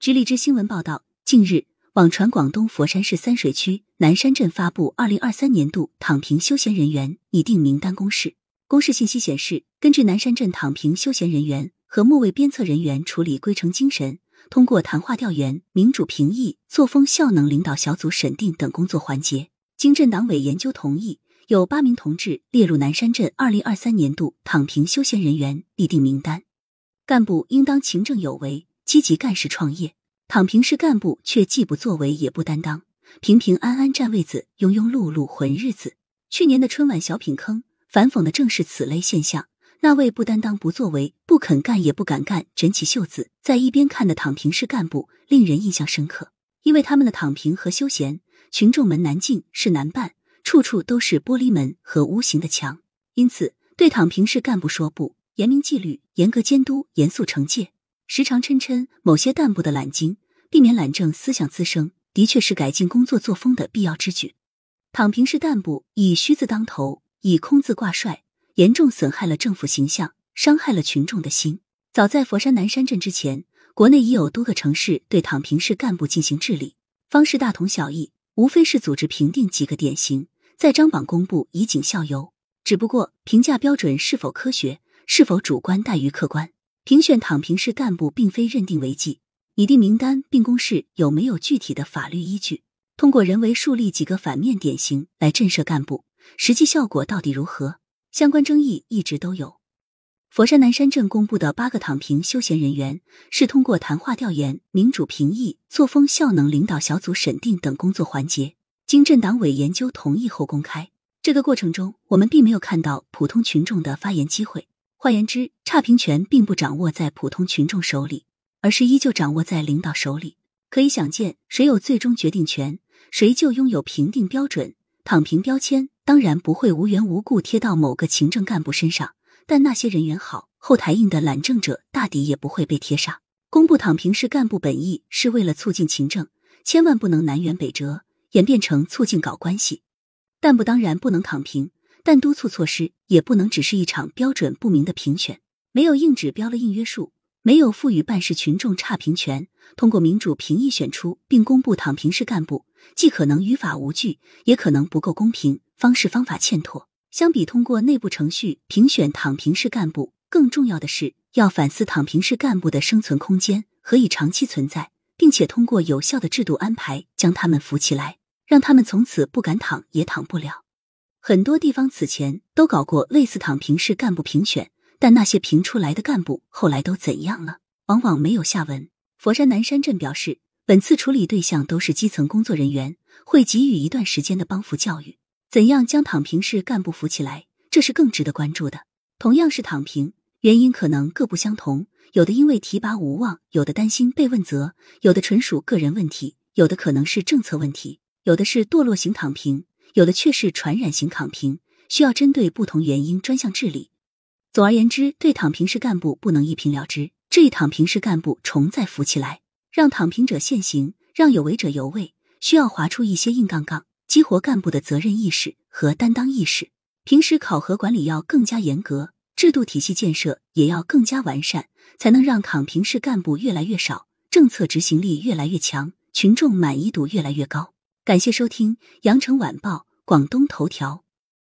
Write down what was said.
据荔枝新闻报道，近日网传广东佛山市三水区南山镇发布二零二三年度躺平休闲人员拟定名单公示。公示信息显示，根据南山镇躺平休闲人员和末位鞭策人员处理规程精神，通过谈话调研、民主评议、作风效能领导小组审定等工作环节，经镇党委研究同意，有八名同志列入南山镇二零二三年度躺平休闲人员拟定名单。干部应当勤政有为。积极干事创业，躺平式干部却既不作为也不担当，平平安安占位子，庸庸碌碌混日子。去年的春晚小品坑，反讽的正是此类现象。那位不担当、不作为、不肯干也不敢干、卷起袖子在一边看的躺平式干部，令人印象深刻。因为他们的躺平和休闲，群众门难进，事难办，处处都是玻璃门和无形的墙。因此，对躺平式干部说不，严明纪律，严格监督，严肃惩戒。时常称称某些干部的懒精，避免懒政思想滋生，的确是改进工作作风的必要之举。躺平式干部以虚字当头，以空字挂帅，严重损害了政府形象，伤害了群众的心。早在佛山南山镇之前，国内已有多个城市对躺平式干部进行治理，方式大同小异，无非是组织评定几个典型，在张榜公布，以儆效尤。只不过评价标准是否科学，是否主观大于客观。评选躺平式干部并非认定违纪，拟定名单并公示有没有具体的法律依据？通过人为树立几个反面典型来震慑干部，实际效果到底如何？相关争议一直都有。佛山南山镇公布的八个躺平休闲人员，是通过谈话调研、民主评议、作风效能领导小组审定等工作环节，经镇党委研究同意后公开。这个过程中，我们并没有看到普通群众的发言机会。换言之，差评权并不掌握在普通群众手里，而是依旧掌握在领导手里。可以想见，谁有最终决定权，谁就拥有评定标准。躺平标签当然不会无缘无故贴到某个行政干部身上，但那些人缘好、后台硬的懒政者，大抵也不会被贴上。公布躺平是干部本意是为了促进勤政，千万不能南辕北辙，演变成促进搞关系。但不当然不能躺平。但督促措施也不能只是一场标准不明的评选，没有硬指标的硬约束，没有赋予办事群众差评权，通过民主评议选出并公布躺平式干部，既可能于法无据，也可能不够公平，方式方法欠妥。相比通过内部程序评选躺平式干部，更重要的是要反思躺平式干部的生存空间何以长期存在，并且通过有效的制度安排将他们扶起来，让他们从此不敢躺也躺不了。很多地方此前都搞过类似躺平式干部评选，但那些评出来的干部后来都怎样了？往往没有下文。佛山南山镇表示，本次处理对象都是基层工作人员，会给予一段时间的帮扶教育。怎样将躺平式干部扶起来，这是更值得关注的。同样是躺平，原因可能各不相同，有的因为提拔无望，有的担心被问责，有的纯属个人问题，有的可能是政策问题，有的是堕落型躺平。有的却是传染型躺平，需要针对不同原因专项治理。总而言之，对躺平式干部不能一凭了之，这一躺平式干部重再扶起来，让躺平者现行，让有为者有位，需要划出一些硬杠杠，激活干部的责任意识和担当意识。平时考核管理要更加严格，制度体系建设也要更加完善，才能让躺平式干部越来越少，政策执行力越来越强，群众满意度越来越高。感谢收听《羊城晚报·广东头条》。